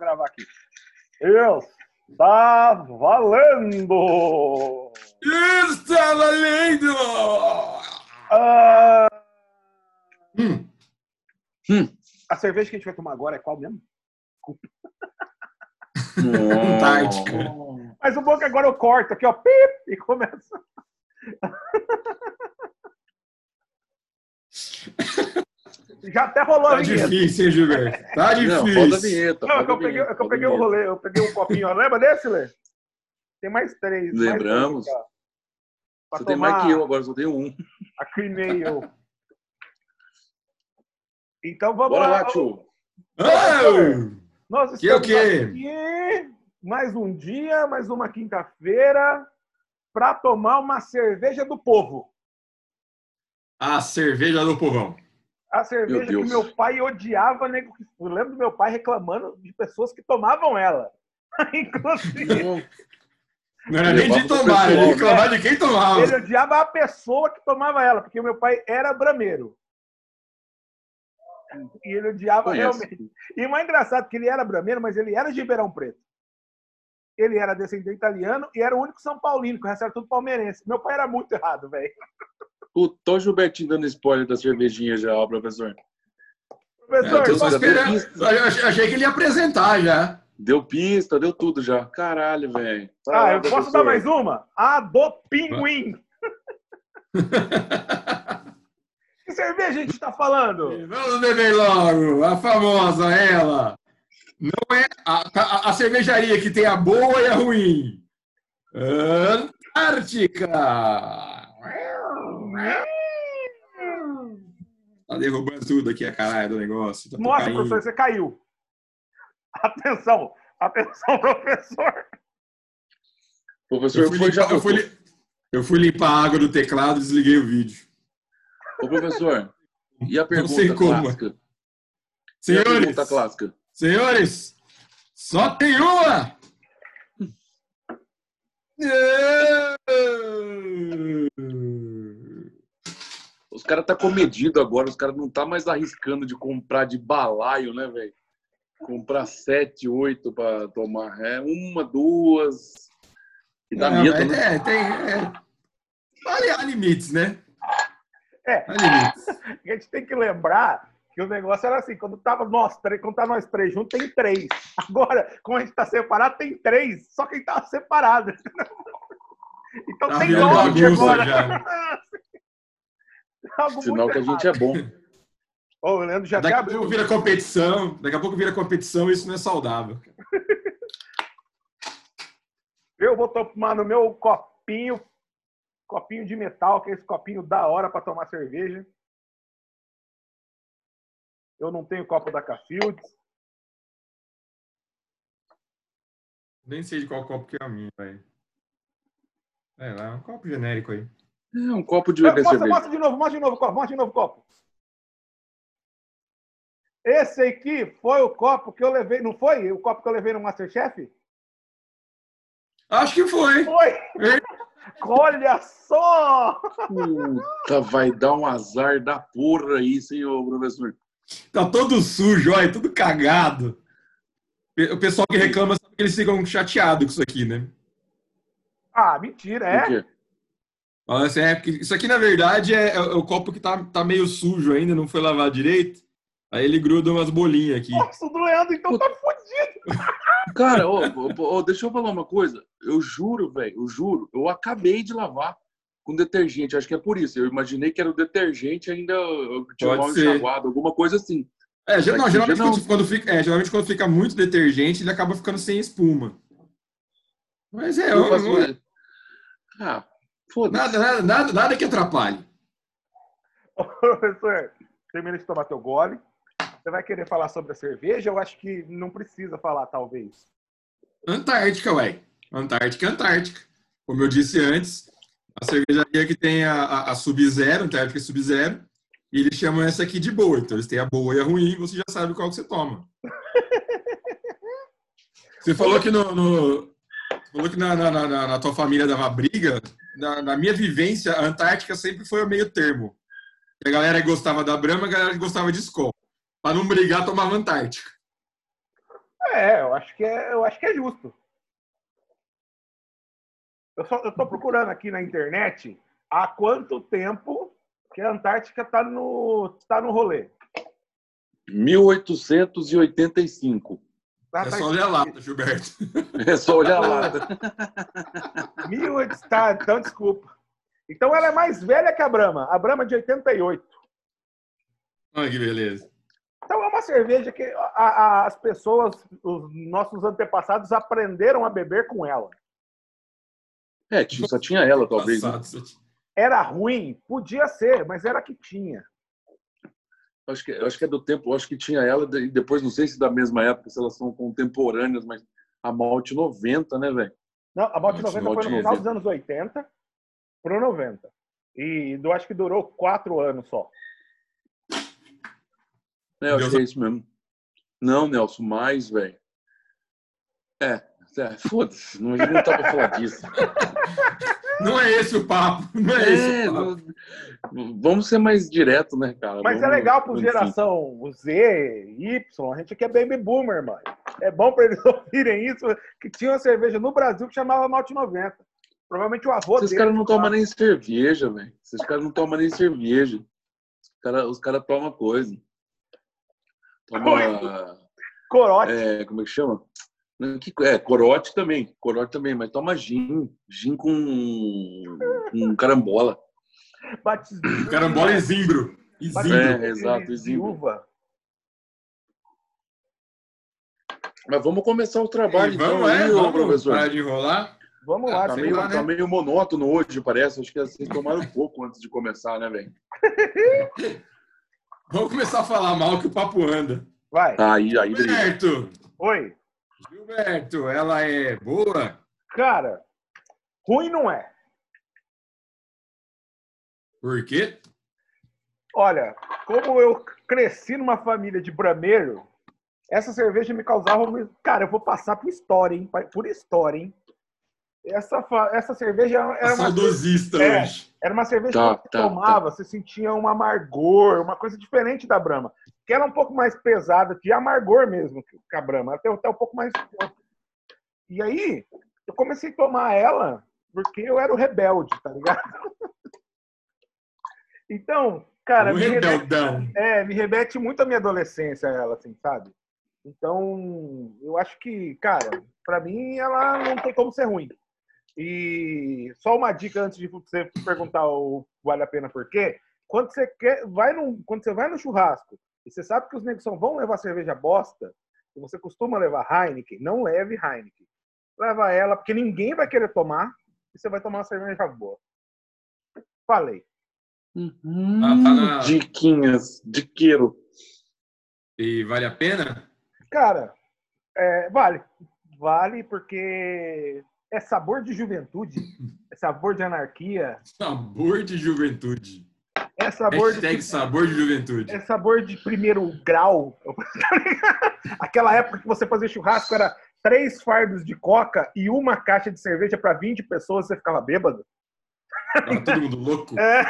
gravar aqui. Está valendo! Está valendo! Ah, Hum, a cerveja que a gente vai tomar agora é qual mesmo? Antártica. Mas o bom é que agora eu corto aqui, ó, pip, e começa. Já até rolou a Tá vinheta. difícil, hein, Gilberto? Tá Não, difícil. roda a vinheta. Não, é roda que eu a peguei, vinheta, é que eu a peguei o rolê, eu peguei um copinho, ó. lembra desse, Lê? Tem mais três. mais Lembramos. três, ó. Pra Você tem mais que eu, agora só tenho um. A cream ale. Então vamos Bora lá. lá, tio. Ah! Nós Que o estamos quê? aqui mais um dia, mais uma quinta-feira, para tomar uma cerveja do povo. A cerveja do povão. A cerveja que Deus. meu pai odiava, né? Eu lembro do meu pai reclamando de pessoas que tomavam ela. Inclusive, Não, Não era nem de tomar, era de pessoal, reclamar de quem tomava. ele odiava a pessoa que tomava ela, porque meu pai era brameiro. E ele odiava Conheço. realmente. E o mais engraçado é que ele era brameiro, mas ele era de Ribeirão Preto. Ele era descendente italiano e era o único São Paulino, que o resto era tudo palmeirense. Meu pai era muito errado, velho. Puta, o Gilbertinho dando spoiler da cervejinha já, ó, professor. Professor, Eu já deu esperando. Eu achei- que ele ia apresentar já. Deu pista, deu tudo já. Caralho, velho. Vai ah, eu posso professor. dar mais uma? A do Pinguim. Que cerveja a gente está falando? Vamos beber logo. A famosa, ela. Não é a, a- a cervejaria que tem a boa e a ruim. Antártica. Tá derrubando tudo aqui a caralho do negócio. Tá Nossa, caindo. professor, você caiu. Atenção, atenção, professor. Professor Eu fui, foi já limpar, eu, fui, eu fui limpar a água do teclado e desliguei o vídeo. Ô, professor, e a pergunta sei como. clássica? Senhores, pergunta clássica? senhores, só tem uma! Os caras tá comedido agora, os caras não tá mais arriscando de comprar de balaio, né, velho? Comprar sete, oito pra tomar. É uma, duas. E dá Não, medo, né? É, tem. É, há, há limites, né? É. Há limites. A gente tem que lembrar que o negócio era assim, quando tava nós três, quando tá nós três juntos, tem três. Agora, como a gente tá separado, tem três. Só quem tava separado. Então Tá tem nove agora. já. Algo Sinal que a gente errado. é bom. Ô, o Leandro já Daqui a abriu. pouco vira competição. Daqui a pouco vira competição e isso não é saudável. Eu vou tomar no meu copinho, copinho de metal, que é esse copinho da hora para tomar cerveja. Eu não tenho copo da Cafildes. Nem sei de qual copo que é a minha, velho. É lá, é um copo genérico aí. É um copo de Mostra, beber cerveja. mostra de novo, mostra de novo o copo, mostra de novo o copo. Esse aqui foi o copo que eu levei, não foi? O copo que eu levei no Masterchef? Acho que foi. Foi! Olha só! Puta, vai dar um azar da porra isso, hein, ô professor? Tá todo sujo, olha, tudo cagado. O pessoal que reclama sabe que eles ficam chateados com isso aqui, né? Ah, mentira, Por é? Quê? Fala assim, é, porque isso aqui, na verdade, é, é o copo que tá, tá meio sujo ainda, não foi lavado direito. Aí ele gruda umas bolinhas aqui. Nossa, o do Leandro então tá fodido. Cara, ô, ô, deixa eu falar uma coisa. Eu juro, velho, eu juro, eu acabei de lavar com detergente. Acho que é por isso. Eu imaginei que era o detergente ainda eu tinha mal enxaguado, alguma coisa assim. É, não, geralmente, já. Quando, quando fica, é, geralmente quando fica muito detergente, ele acaba ficando sem espuma. Mas é, Eu eu- faço- eu- Ah. Nada, nada, nada, nada que atrapalhe. Ô, Professor, termina de tomar teu gole. Você vai querer falar sobre a cerveja? Eu acho que não precisa falar, talvez. Antártica, ué. Antártica, é Antártica. Como eu disse antes, a cervejaria que tem a, a, a Sub-Zero, Antártica Sub-Zero, e eles chamam essa aqui de boa. Então eles têm a boa e a ruim, você já sabe qual que você toma. Você falou que no, no- falou que na, na, na- na tua família dava briga. Na, na minha vivência, a Antártica sempre foi o meio termo. A galera que gostava da Brahma, a galera que gostava de Skol. Para não brigar, tomava Antártica. É, eu acho que é, eu acho que é justo. Eu, só, eu tô procurando aqui na internet há quanto tempo que a Antártica tá no, tá no rolê. 1885. É tá só olhar lá, Gilberto. É só olhar lá. 1800, tá, então desculpa. Então ela é mais velha que a Brahma. A Brahma é de 88. Olha que beleza. Então é uma cerveja que a- a- as pessoas, os nossos antepassados aprenderam a beber com ela. É, tinha- só tinha ela, talvez. né? Era ruim? Podia ser, mas era a que tinha. Acho que, acho que é do tempo, acho que tinha ela, e depois não sei se da mesma época, se elas são contemporâneas, mas a Malte 90, né, velho? Não, a Malte Malte 90 foi no 90. final dos anos 80 pro 90. E eu acho que durou quatro anos só. É, eu acho Deus- que é isso mesmo. Não, Nelson, mais, velho. É, é foda-se, não, não tá pra falar disso. Não é esse o papo. Não é, esse É, o papo. vamos ser mais direto, né, cara? Mas é Vamos- legal para geração Z, Y, a gente aqui é baby boomer, mano. É bom para eles ouvirem isso, que tinha uma cerveja no Brasil que chamava Malte 90. Provavelmente o avô Esses caras não tomam nem cerveja, velho. Esses caras não tomam nem cerveja. Os caras cara tomam coisa. Toma. Corote. É, como é que chama? Que- É, corote também. Corote também, mas toma gin. Gin com, com carambola. Carambola e zimbro. E zimbro. É, exato, de zimbro. uva. Mas vamos começar o trabalho, E então, vamos, é, aí, vamos professor. parar de enrolar. Vamos Ah, lá, Tá sei meio, lá, né? tá meio monótono hoje, parece. Acho que vocês tomaram pouco antes de começar, né, velho? Vamos começar a falar mal que o papo anda. vai. Aí, aí. Gilberto, Oi. Gilberto, ela é boa? Cara, ruim não é. Por quê? Olha, como eu cresci numa família de brameiro, essa cerveja me causava. um- Cara, eu vou passar por história, hein? Por história, hein? Essa, fa- essa cerveja era uma, Saudosista É. hoje. era uma cerveja Tá, que você tá, tomava, você sentia um amargor, uma coisa diferente da Brahma. Que era um pouco mais pesada, de amargor mesmo que a Brahma, até, até um pouco mais. E aí, eu comecei a tomar ela porque eu era o rebelde, tá ligado? Então, cara, me rebeldão. é, me remete muito à minha adolescência, ela, assim, sabe? Então, eu acho que, cara, pra mim ela não tem como ser ruim. E só uma dica antes de você perguntar o vale a pena por quê. Quando você quer, vai num, quando você vai no churrasco e você sabe que os negros só vão levar cerveja bosta, e você costuma levar Heineken, não leve Heineken. Leva ela, porque ninguém vai querer tomar, e você vai tomar uma cerveja boa. Falei. Hum, Ah, tá na- Diquinhas, diqueiro. E vale a pena? Cara, é, vale. Vale porque é sabor de juventude, é sabor de anarquia, Sabor de juventude. É sabor Hashtag de, sabor de juventude. é sabor de primeiro grau. Aquela época que você fazia churrasco era três fardos de coca e uma caixa de cerveja para 20 pessoas, você ficava bêbado. Tá todo mundo louco. É,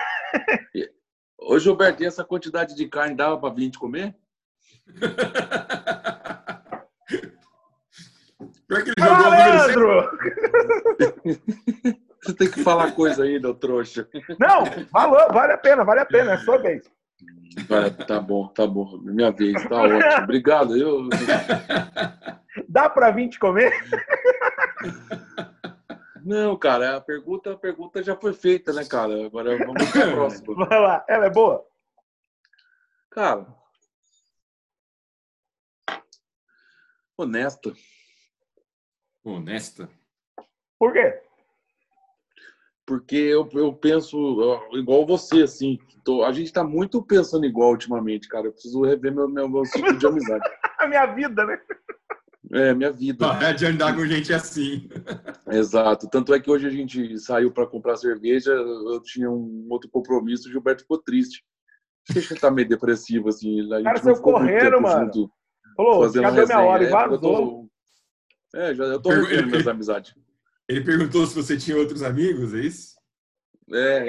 Ô, Gilberto, e essa quantidade de carne dava pra 20 comer? Pior que ele lá, jogou o número certo. Leandro! Você tem que falar coisa aí, meu trouxa. Não, valeu, vale a pena, vale a pena, é sua vez. Vai, tá bom, tá bom. Minha vez, tá ótimo. Obrigado. Eu, Dá para 20 comer? Não, cara, a pergunta, a pergunta já foi feita, né, cara? Agora vamos para a próxima. Vai lá, ela é boa? Cara, honesta. Honesta. Por quê? Porque eu, eu penso igual você, assim. Tô- a gente tá muito pensando igual ultimamente, cara. Eu preciso rever meu, meu, meu ciclo de amizade. A minha vida, né? É, minha vida. Parar de andar com gente assim. Exato. Tanto é que hoje a gente saiu para comprar cerveja, eu tinha um outro compromisso, o Gilberto ficou triste. Que ele tá meio depressivo, assim. A gente Cara, não saiu correndo, mano. junto Falou, deu minha hora e resenha. É, eu vazou. tô- É, já, eu tô revendo minhas amizades. Ele perguntou se você tinha outros amigos, é isso? É,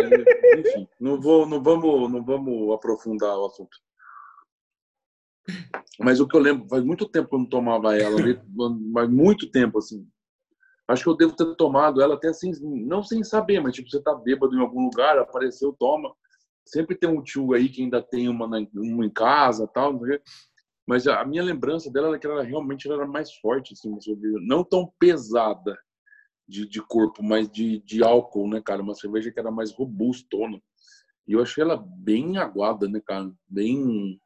enfim, não, vou, não, vamos, não vamos aprofundar o assunto. Mas o que eu lembro, faz muito tempo que eu não tomava ela, mas muito tempo, assim. Acho que eu devo ter tomado ela até assim, não sem saber, mas tipo, você tá bêbado em algum lugar, apareceu, toma. Sempre tem um tio aí que ainda tem uma, uma em casa tal, mas a minha lembrança dela era que ela realmente era mais forte, assim, não tão pesada de, de corpo, mas de, de álcool, né, cara? Uma cerveja que era mais robustona. E eu achei ela bem aguada, né, cara? Bem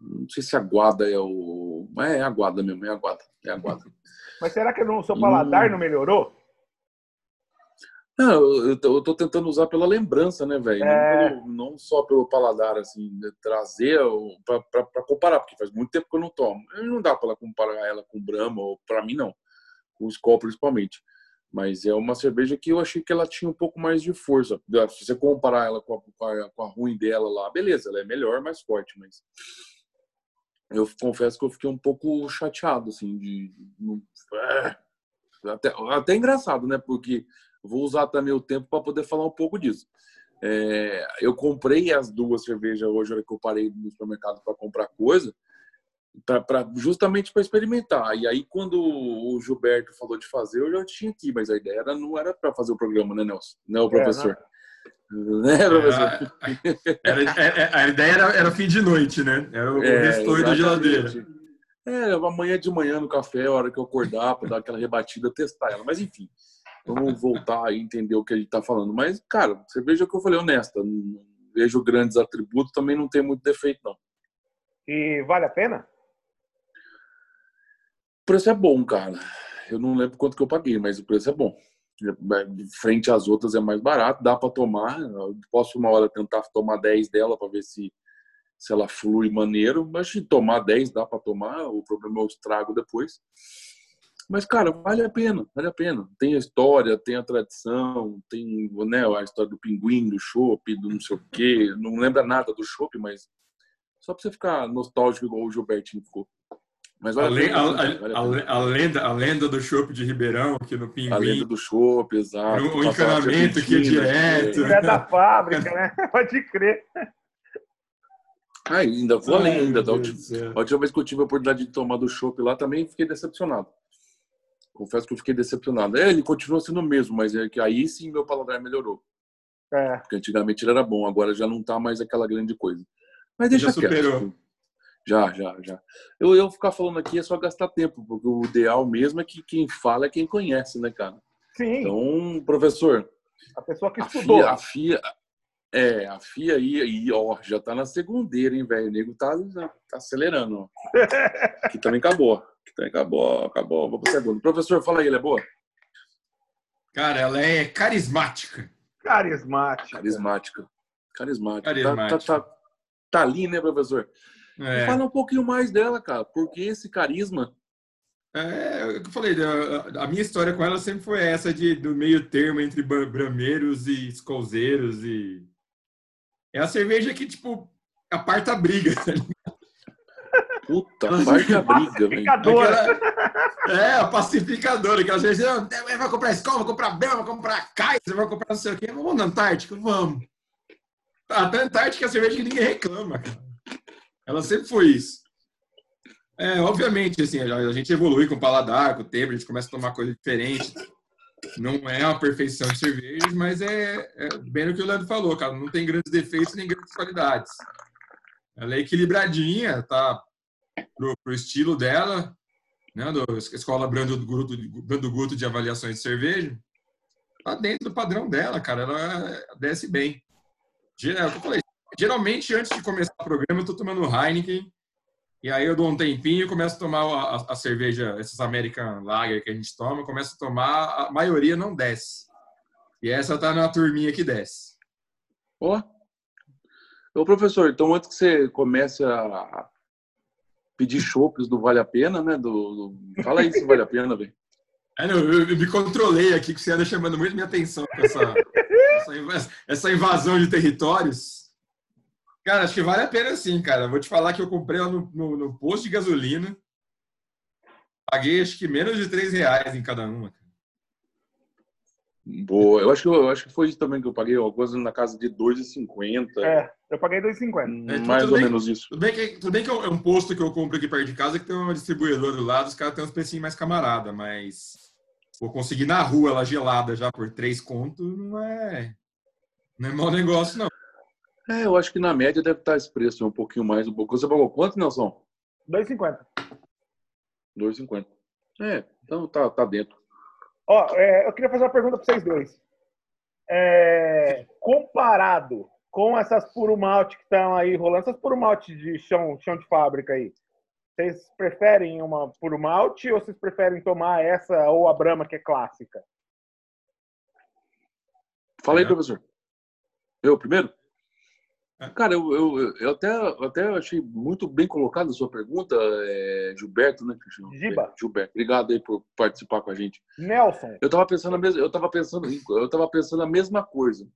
não sei se aguada é o. Mas é aguada mesmo, é aguada. É aguada. Mas será que o seu paladar hum. não melhorou? Não, eu, eu tô tentando usar pela lembrança, né, velho? É... Não, não, só pelo paladar, assim, né? trazer para comparar, porque faz muito tempo que eu não tomo. Não dá para comparar ela com Brahma, ou para mim não, o Skol principalmente. Mas é uma cerveja que eu achei que ela tinha um pouco mais de força. Se você comparar ela com a, com a, ruim dela lá, beleza, ela é melhor, mais forte, mas eu confesso que eu fiquei um pouco chateado, assim, de. É, até, até engraçado, né? Porque vou usar também o tempo para poder falar um pouco disso. É, eu comprei as duas cervejas hoje, hora que eu parei no supermercado para comprar coisa, pra, pra justamente para experimentar. E aí, quando o Gilberto falou de fazer, eu já tinha aqui, mas a ideia era, não era para fazer o programa, né, Nelson? Né, o professor? É, né, professor? Era, era, a ideia era, era fim de noite, né? Era o é, restor da geladeira. É, amanhã de manhã no café, a hora que eu acordar, para dar aquela rebatida, testar ela. Mas enfim, vamos voltar e entender o que a gente está falando. Mas, cara, você veja o que eu falei, honesta. Não vejo grandes atributos, também não tem muito defeito, não. E vale a pena? Preço é bom, cara. Eu não lembro quanto que eu paguei, mas o preço é bom frente às outras é mais barato, dá para tomar. Eu posso uma hora tentar tomar 10 dela para ver se, se ela flui maneiro, mas se tomar 10 dá para tomar, o problema é o estrago depois. Mas, cara, vale a pena, vale a pena. Tem a história, tem a tradição, tem né, a história do pinguim, do chopp, do não sei o quê. Não lembra nada do chopp, mas só para você ficar nostálgico igual o Gilbertinho ficou. Mas a, le, a, a, a, lenda, a lenda do chopp de Ribeirão, que no Pinguim. A lenda do chopp, exato. O, encanamento que é direto. É da fábrica, né? Pode crer. Ah, ainda vou além ainda. Da última, a última vez que eu tive a oportunidade de tomar do chopp lá, também fiquei decepcionado. Confesso que eu fiquei decepcionado. É, ele continua sendo o mesmo, mas é que aí sim meu paladar melhorou. É. Porque antigamente ele era bom, agora já não tá mais aquela grande coisa. Mas deixa já quieto. Já, já, já. Eu, eu ficar falando aqui é só gastar tempo, porque o ideal mesmo é que quem fala é quem conhece, né, cara? Sim. Então, professor. A pessoa que estudou. A FIA, é, a FIA aí, aí, ó, já tá na segundeira, hein, velho? O nego tá, tá acelerando. Ó. Aqui também acabou. Aqui também acabou, acabou. Vamos pro segundo. Professor, fala aí, ela é boa? Cara, ela é carismática. Carismática. Carismática. Carismática. Carismática. Tá, tá, tá, tá ali, né, professor? É. Fala um pouquinho mais dela, cara. Porque esse carisma. É, é eu falei, a, minha história com ela sempre foi essa de do meio termo entre brameiros e escolzeiros e é a cerveja que tipo aparta a briga. Tá Puta, aparta a briga, velho. É, a pacificadora, que às vezes vai comprar escola, vai comprar Bel, vai comprar Kaiser, vai comprar não sei o quê. Vamos na Antártica, vamos. Até a Antártica é a cerveja que ninguém reclama, cara. Ela sempre foi isso. É, obviamente, assim, a gente evolui com o paladar, com o tempo, a gente começa a tomar coisa diferente. Não é uma perfeição de cerveja, mas é, é bem o que o Leandro falou, cara. Não tem grandes defeitos nem grandes qualidades. Ela é equilibradinha, tá pro, pro estilo dela, né, da escola Brando Guto, Brando Guto de avaliações de cerveja. Tá dentro do padrão dela, cara. Ela desce bem. É o que eu falei, Geralmente, antes de começar o programa, eu tô tomando Heineken. E aí eu dou um tempinho e começo a tomar a, a, cerveja, essas American Lager que a gente toma, começo a tomar, a maioria não desce. E essa tá na turminha que desce. Ó. Oh. Ô, professor, então antes que você comece a pedir chopes do Vale a Pena, né? Do, do... Fala aí se vale a pena, velho. É, eu, eu, me controlei aqui, que você anda chamando muito minha atenção com essa, essa invasão de territórios. Cara, acho que vale a pena sim, cara. Vou te falar que eu comprei ela no, no, no posto de gasolina. Paguei acho que menos de 3 reais em cada uma. Boa. Eu acho, que, eu acho que foi isso também que eu paguei, uma coisa na casa de 2,50. É, eu paguei 2,50. É, tudo mais ou bem. menos isso. Tudo bem que, tudo bem que é um posto que eu compro aqui perto de casa que tem uma distribuidora do lado, os caras têm uns precinhos mais camarada, mas vou conseguir na rua ela gelada já por três contos, não é, não é mau negócio, não. É, eu acho que na média deve estar esse preço, um pouquinho mais, um pouco. Você pagou quanto, Nelson? 2,50. 2,50. É, então tá, tá dentro. Ó, é, eu queria fazer uma pergunta para vocês dois. É, comparado com essas puro malte que estão aí rolando, essas puro malte de chão, chão de fábrica aí, vocês preferem uma puro malte ou vocês preferem tomar essa ou a Brahma que é clássica? Fala aí, É. professor. Eu primeiro? É. Cara, eu, eu, eu até, eu até achei muito bem colocada a sua pergunta, é, Gilberto, né? Giba. Gilberto, obrigado aí por participar com a gente. Nelson, Eu tava pensando a mesma, eu tava pensando, eu tava pensando a mesma coisa.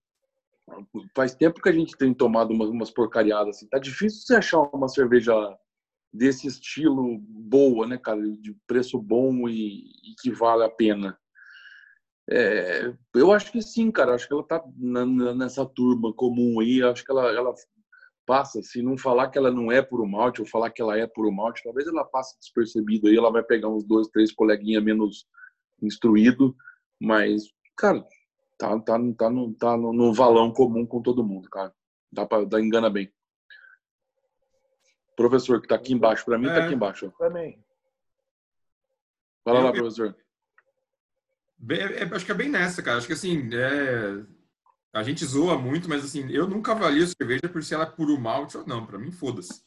Faz tempo que a gente tem tomado umas, umas porcariadas assim. Tá difícil você achar uma cerveja desse estilo boa, né, cara, de preço bom e, e que vale a pena. É, eu acho que sim, cara. Acho que ela tá na- na- nessa turma comum aí. Acho que ela, ela passa, se não falar que ela não é puro malte ou falar que ela é puro malte, talvez ela passe despercebida aí. Ela vai pegar uns dois, três coleguinha menos instruído, mas, cara, tá, tá, tá, no, tá no, no valão comum com todo mundo, cara. Dá pra, dá, engana bem. Professor que tá aqui embaixo, para mim tá É. aqui embaixo. também. Fala lá, professor. É- é- acho que é bem nessa, cara. Acho que assim, é, a gente zoa muito, mas assim, eu nunca avalio cerveja por se ela é puro malte ou não. Pra mim, foda-se.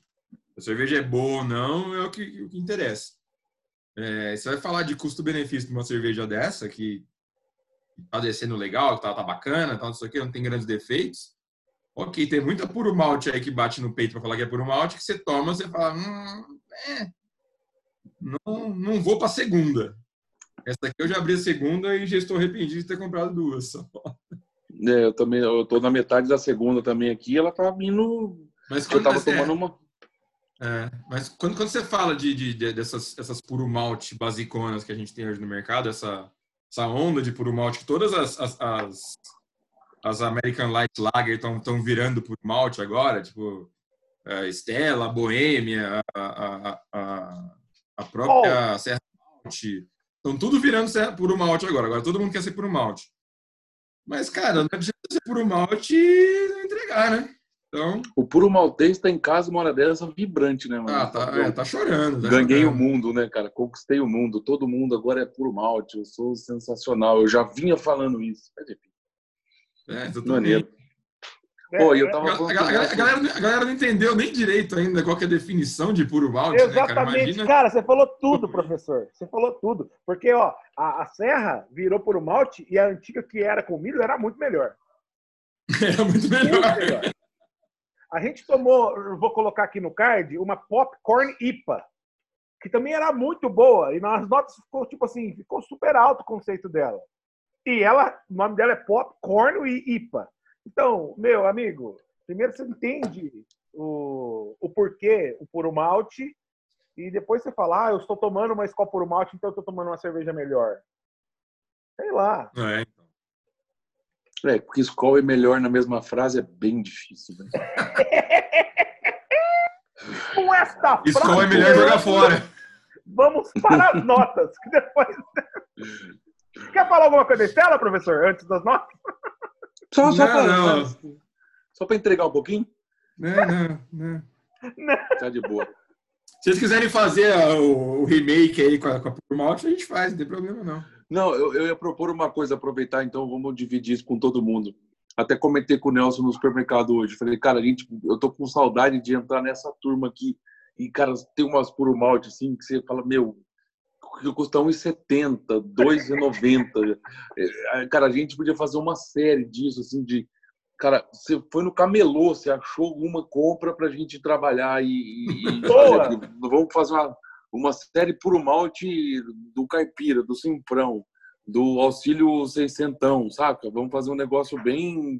A cerveja é boa ou não é o que, o que interessa. É, você vai falar de custo-benefício de uma cerveja dessa, que tá descendo legal, que tá, tá bacana, tá, não sei o que, não tem grandes defeitos. Ok, tem muita puro malte aí que bate no peito pra falar que é puro malte, que você toma, você fala, hum, é, não, não vou pra segunda. Essa aqui eu já abri a segunda e já estou arrependido de ter comprado duas. É, eu também, eu tô na metade da segunda também aqui, ela tá vindo. Mas Eu quando, tava você- tomando uma. é, mas quando, quando você fala de, de- de- dessas essas puro malte basiconas que a gente tem hoje no mercado, essa, essa onda de puro malte, que todas as, as, as, as American Light Lager estão virando puro malte agora, tipo a Stella, a Boêmia, a, a, a, a própria Serra Malte, estão tudo virando puro malte agora. Agora todo mundo quer ser puro malte. Mas, cara, não adianta ser puro malte e não entregar, né? Então, O puro maltês tá em casa uma hora dessa vibrante, né, mano? ah, tá, é, tá chorando. tá Ganhei o chorando. mundo, né, cara? Conquistei o mundo. Todo mundo agora é puro malte. Eu sou sensacional. Eu já vinha falando isso. Enfim, É, exatamente. maneiro. É, Pô, eu A, tava a a galera, a galera não entendeu nem direito ainda qual que é a definição de puro malte, né, cara? Exatamente, Imagina. cara, você falou tudo, professor. Você falou tudo. Porque, ó, a, a Serra virou por um malte e a antiga que era com milho era muito melhor. Era muito Muito melhor. melhor. A gente tomou, vou colocar aqui no card, uma Popcorn IPA, que também era muito boa. E nas notas ficou, tipo assim, ficou super alto o conceito dela. E ela, o nome dela é Popcorn e IPA. Então, meu amigo, primeiro você entende o, o porquê, o puro malte, e depois você fala, ah, eu estou tomando uma Skol puro malte, então eu estou tomando uma cerveja melhor. Sei lá. É, então. É, porque Skol é melhor na mesma frase é bem difícil, né? Com esta Skol é frase, melhor jogar fora. Vamos para as notas, que depois. Quer falar alguma coisa da Estela, professor, antes das notas? Só, só Não, pra, não. só pra entregar um pouquinho? Não, não, não. Tá de boa. Se vocês quiserem fazer o, o remake aí com a, com a a gente faz, não tem problema não. Não, eu, eu ia propor uma coisa, aproveitar, então vamos dividir isso com todo mundo. Até comentei com o Nelson no supermercado hoje. Falei, cara, a gente, eu tô com saudade de entrar nessa turma aqui. E, cara, tem umas puro malte assim que você fala, meu, que custa R$1,70, R$2,90. É, Cara, a gente podia fazer uma série disso, assim, de. Cara, você foi no camelô, você achou uma compra pra gente trabalhar e, e- fazer. Vamos fazer uma, uma série puro malte do caipira, do simprão, do auxílio seiscentão, saca? Vamos fazer um negócio bem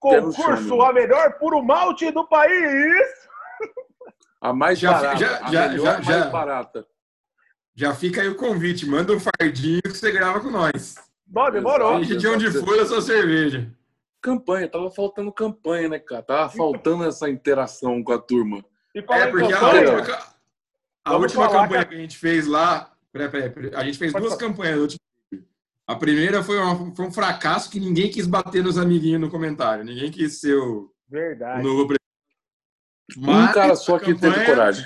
Concurso meu. a melhor puro malte do país! a mais Já- barata, já- a já- melhor já- mais já. barata. Já fica aí o convite, manda um fardinho que você grava com nós. Bom, demorou. Seja de onde for a sua cerveja. Campanha, tava faltando campanha, né, cara? Tava faltando essa interação com a turma. E É, porque a última, a última campanha que a gente fez lá, peraí, peraí, peraí, a gente fez Pode duas falar. campanhas. no último vídeo. A primeira foi, uma- foi um fracasso que ninguém quis bater nos amiguinhos no comentário. Ninguém quis ser o, o Verdade. novo presidente. Um cara só que teve coragem.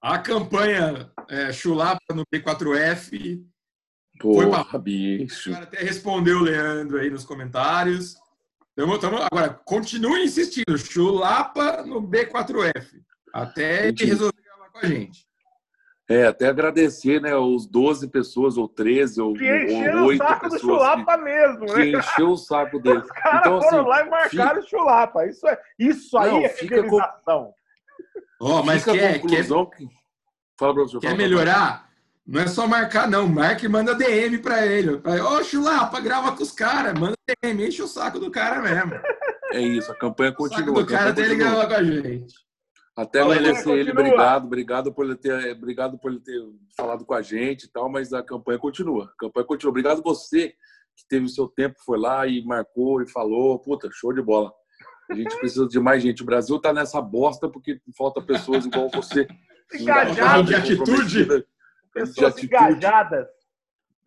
A campanha é, Chulapa no B4F. Porra, O bicho. cara até respondeu o Leandro aí nos comentários. Tamo, tamo, agora, continue insistindo. Chulapa no B4F. Até ele resolver gravar com a gente. É, até agradecer, né, os 12 pessoas, ou 13, ou, Que ou o 8 saco do pessoas chulapa mesmo, que, né? que encheu o saco dele. Os caras Então, foram assim, lá e marcaram o chulapa. Isso, é, isso aí Não, é fica com- Ó, mas Fica a quer, quer, conclusão que... Fala, professor. quer fala, melhorar? Não é só marcar, não. Marca e manda DM pra ele. Ô, Chulapa, grava com os caras. Manda DM, enche o saco do cara mesmo. É isso, a campanha O saco continua. do cara até ele continua. gravar com a gente. Até agradecer Ele ele, continua. obrigado, obrigado por ele ter, obrigado por ele ter falado com a gente e tal, mas a campanha continua. A campanha continua. Obrigado você que teve o seu tempo, foi lá e marcou e falou, puta, show de bola. A gente precisa de mais gente. O Brasil tá nessa bosta porque falta pessoas igual você. Engajado. De atitude. Pessoas atitude. engajadas.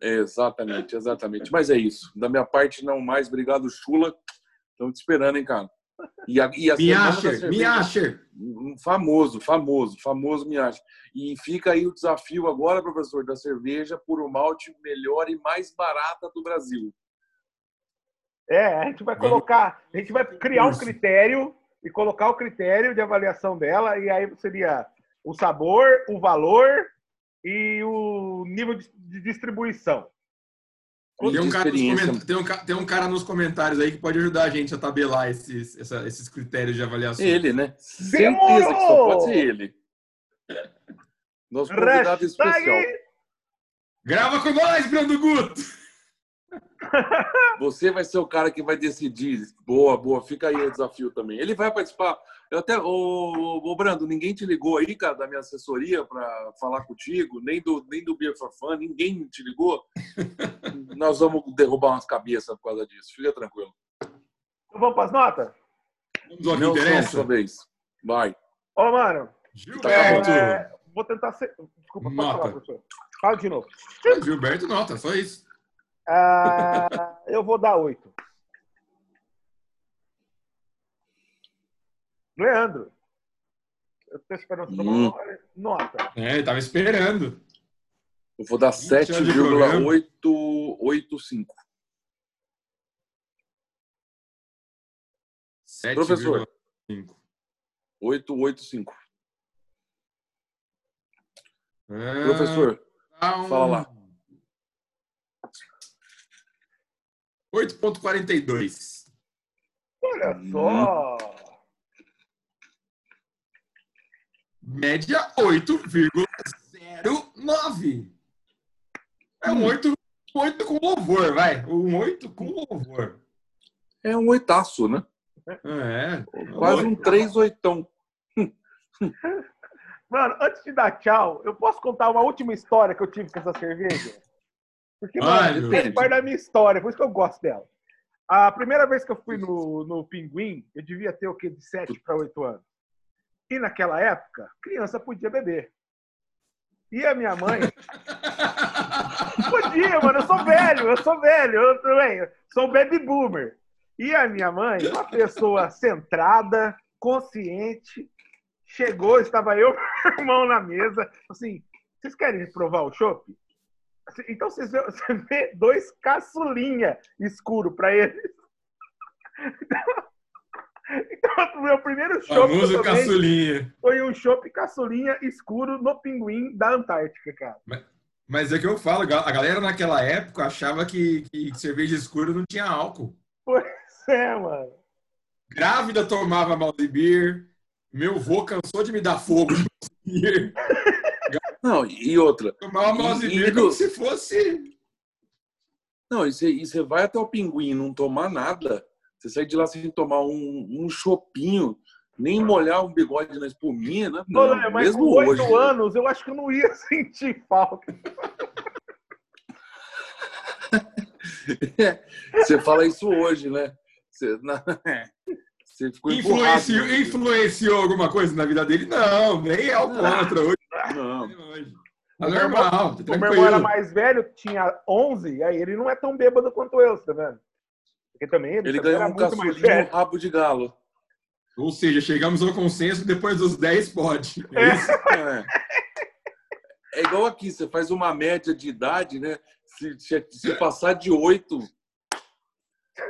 Exatamente, exatamente. Mas é isso. Da minha parte, não mais. Obrigado, Chula. Estamos te esperando, hein, cara. E a, e a Miacher, Miacher. Um Famoso, famoso, famoso Miache. E fica aí o desafio agora, professor, da cerveja por um malte melhor e mais barata do Brasil. É, a gente vai colocar, a gente vai criar um critério e colocar o critério de avaliação dela, e aí seria o sabor, o valor e o nível de distribuição. Tem um, cara nos tem, um, ca- tem um cara nos comentários aí que pode ajudar a gente a tabelar esses, essa- esses critérios de avaliação. Ele, né? Certeza que só pode ser ele. Nosso convidado especial. Grava com nós, Brando Guto! Você vai ser o cara que vai decidir. Boa, boa. Fica aí o desafio também. Ele vai participar. Eu até, ô, ô Brando, ninguém te ligou aí, cara, da minha assessoria para falar contigo, nem do nem do Beer for Fun, ninguém te ligou. Nós vamos derrubar umas cabeças por causa disso. Fica tranquilo. Então vamos para as notas? Vamos ao que Não interessa. vez. Vai. Ô, mano, Gilberto! é, vou tentar ser. Desculpa, pode Nota. falar, professor. Fala de novo. Gilberto nota, só isso. Ah, eu vou dar oito. Leandro. Eu tô esperando tomar Hum. uma nota. É, ele tava esperando. Eu vou dar 20 anos de programa. 7,885. Professor. 7,5. 885. É, Professor, dá um- fala lá. 8,42. Olha Hum. só. Média 8,09. É um 8, 8 com louvor, vai. Um 8 com louvor. é um oitaço, né? É. Quase um três oitão. Mano, antes de dar tchau, eu posso contar uma última história que eu tive com essa cerveja? Porque, Vai, mano, depende. faz parte da minha história, por isso que eu gosto dela. A primeira vez que eu fui no, no Pinguim, eu devia ter o quê? De 7 para 8 anos. E naquela época, criança podia beber. E a minha mãe podia, mano, eu sou velho, eu sou velho, eu também sou baby boomer. E a minha mãe, uma pessoa centrada, consciente, chegou, estava eu e meu irmão na mesa, assim, vocês querem provar o chopp? Assim, Então vocês vê, você vê dois caçulinha escuro para eles. Então, o meu primeiro caçulinha. foi um chopp caçulinha escuro no pinguim da Antártica, cara. Mas é que eu falo, a galera naquela época achava que, que cerveja escura não tinha álcool. Pois é, mano. Grávida tomava Mouse Beer. Meu vô cansou de me dar fogo de. Não, e outra. Tomava Mouse E- e como se fosse. Não, e você, você vai até o pinguim e não tomar nada. Você sai de lá sem tomar um, um chopinho, nem molhar um bigode na espuminha, né? Não, mas mesmo com oito hoje. anos, eu acho que eu não ia sentir falta. Você fala isso hoje, né? Você, na- você ficou Influenciou, empurrado. influenciou alguma coisa na vida dele? Não, nem é o contra hoje. Não. meu normal, tá O meu irmão era mais velho, tinha 11, aí ele não é tão bêbado quanto eu, tá vendo? Porque também ele, Ele também ganhou um caçulinho rabo de galo. Ou seja, chegamos ao consenso depois dos 10 pode. É É. isso? É. É igual aqui, você faz uma média de idade, né? Se, se- se passar de 8,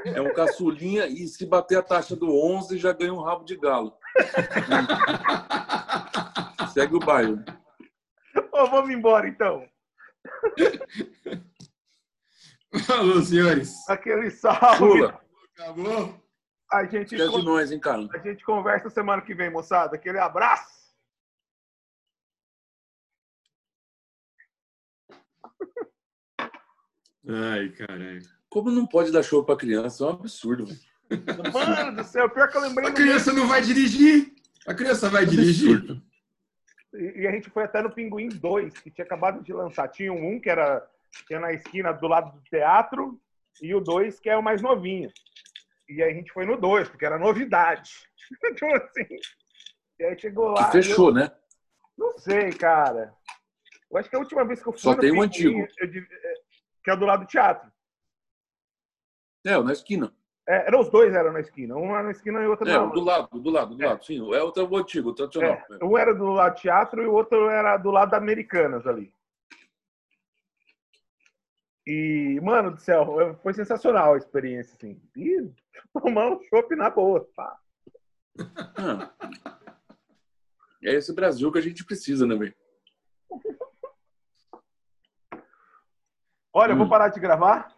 é um caçulinha, e se bater a taxa do 11, já ganha um rabo de galo. Segue o bairro. Ô, vamos embora então. Falou, senhores. Aquele salve. Chula, Acabou? A gente, esquece de nós, hein, cara? a gente conversa semana que vem, moçada. Aquele abraço. Ai, caralho. Como não pode dar show pra criança? É um absurdo. velho. Mano do céu, pior que eu lembrei. A criança não vai dirigir. A criança vai dirigir. Absurdo. E e a gente foi até no Pinguim 2, que tinha acabado de lançar. Tinha um que era que é na esquina do lado do teatro, e o 2 que é o mais novinho. E aí a gente foi no 2, porque era novidade. Então, assim. E aí chegou lá. Que fechou, né? eu não sei, cara. Eu acho que a última vez que eu fui Só no tem o Pinguim, antigo. eu é, que é do lado do teatro. É, na esquina. É, eram os dois eram na esquina. Um era na esquina e o outro É, não. do lado, do lado, do É. lado. Sim, é o, o antigo, o tradicional. É, um era do lado do teatro e o outro era do lado da Americanas ali. E, mano do céu, foi sensacional a experiência, assim. E tomar um chopp na boa. pá. Ah. É esse Brasil que a gente precisa, né, velho? Olha, eu vou Hum. parar de gravar.